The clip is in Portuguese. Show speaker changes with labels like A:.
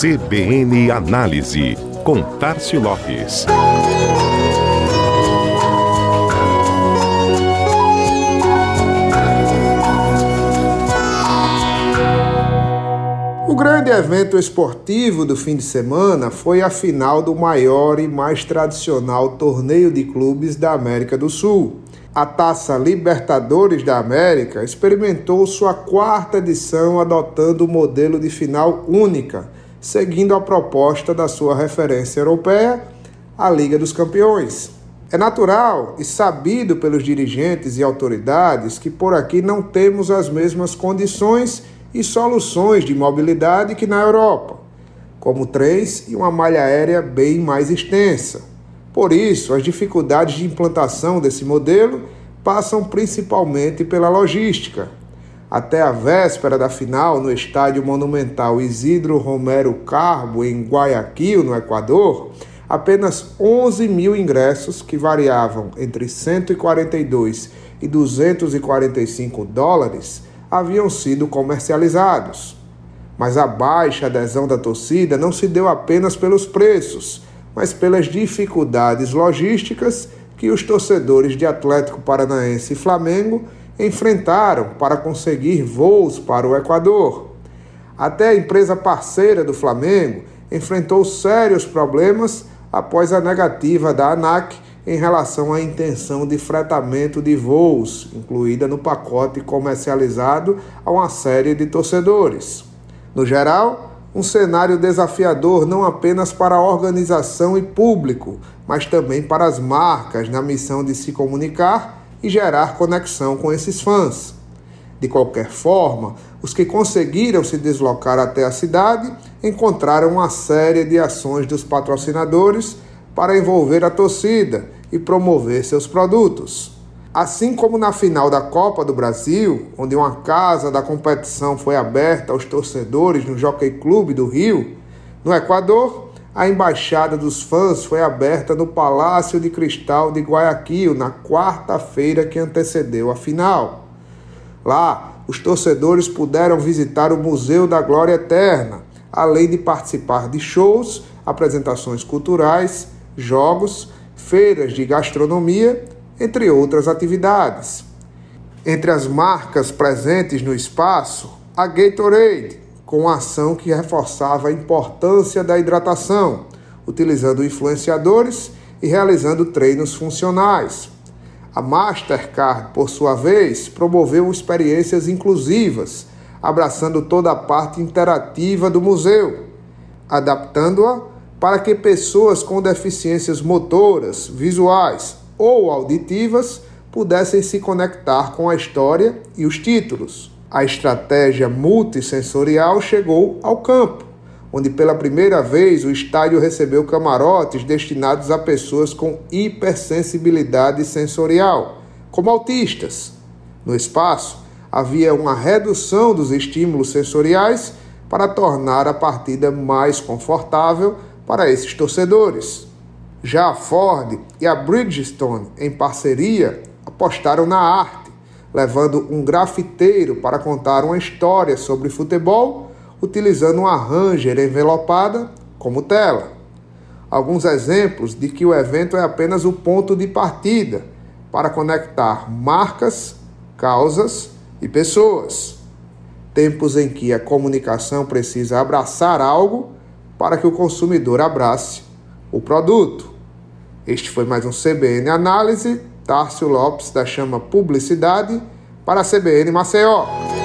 A: CBN Análise, com Tarcio Lopes.
B: O grande evento esportivo do fim de semana foi a final do maior e mais tradicional torneio de clubes da América do Sul. A Taça Libertadores da América experimentou sua quarta edição adotando o modelo de final única, seguindo a proposta da sua referência europeia, a Liga dos Campeões. É natural e sabido pelos dirigentes e autoridades que por aqui não temos as mesmas condições e soluções de mobilidade que na Europa, como trens e uma malha aérea bem mais extensa. Por isso, as dificuldades de implantação desse modelo passam principalmente pela logística. Até a véspera da final no estádio monumental Isidro Romero Carbo, em Guayaquil, no Equador, apenas 11 mil ingressos, que variavam entre 142 e 245 dólares, haviam sido comercializados. Mas a baixa adesão da torcida não se deu apenas pelos preços, mas pelas dificuldades logísticas que os torcedores de Atlético Paranaense e Flamengo enfrentaram para conseguir voos para o Equador. Até a empresa parceira do Flamengo enfrentou sérios problemas após a negativa da ANAC em relação à intenção de fretamento de voos, incluída no pacote comercializado a uma série de torcedores. No geral, um cenário desafiador não apenas para a organização e público, mas também para as marcas na missão de se comunicar e gerar conexão com esses fãs. De qualquer forma, os que conseguiram se deslocar até a cidade encontraram uma série de ações dos patrocinadores para envolver a torcida e promover seus produtos. Assim como na final da Copa do Brasil, onde uma casa da competição foi aberta aos torcedores no Jockey Clube do Rio, no Equador, a embaixada dos fãs foi aberta no Palácio de Cristal de Guayaquil na quarta-feira que antecedeu a final. Lá, os torcedores puderam visitar o Museu da Glória Eterna, além de participar de shows, apresentações culturais jogos, feiras de gastronomia, entre outras atividades. Entre as marcas presentes no espaço, a Gatorade, com ação que reforçava a importância da hidratação, utilizando influenciadores e realizando treinos funcionais. A Mastercard, por sua vez, promoveu experiências inclusivas, abraçando toda a parte interativa do museu, adaptando-a para que pessoas com deficiências motoras, visuais ou auditivas pudessem se conectar com a história e os títulos. A estratégia multissensorial chegou ao campo, onde pela primeira vez o estádio recebeu camarotes destinados a pessoas com hipersensibilidade sensorial, como autistas. No espaço, havia uma redução dos estímulos sensoriais para tornar a partida mais confortável para esses torcedores. Já a Ford e a Bridgestone, em parceria, apostaram na arte, levando um grafiteiro para contar uma história sobre futebol, utilizando uma Ranger envelopada como tela. Alguns exemplos de que o evento é apenas o ponto de partida para conectar marcas, causas e pessoas. Tempos em que a comunicação precisa abraçar algo para que o consumidor abrace o produto. Este foi mais um CBN Análise. Tárcio Lopes da Chama Publicidade para a CBN Maceió.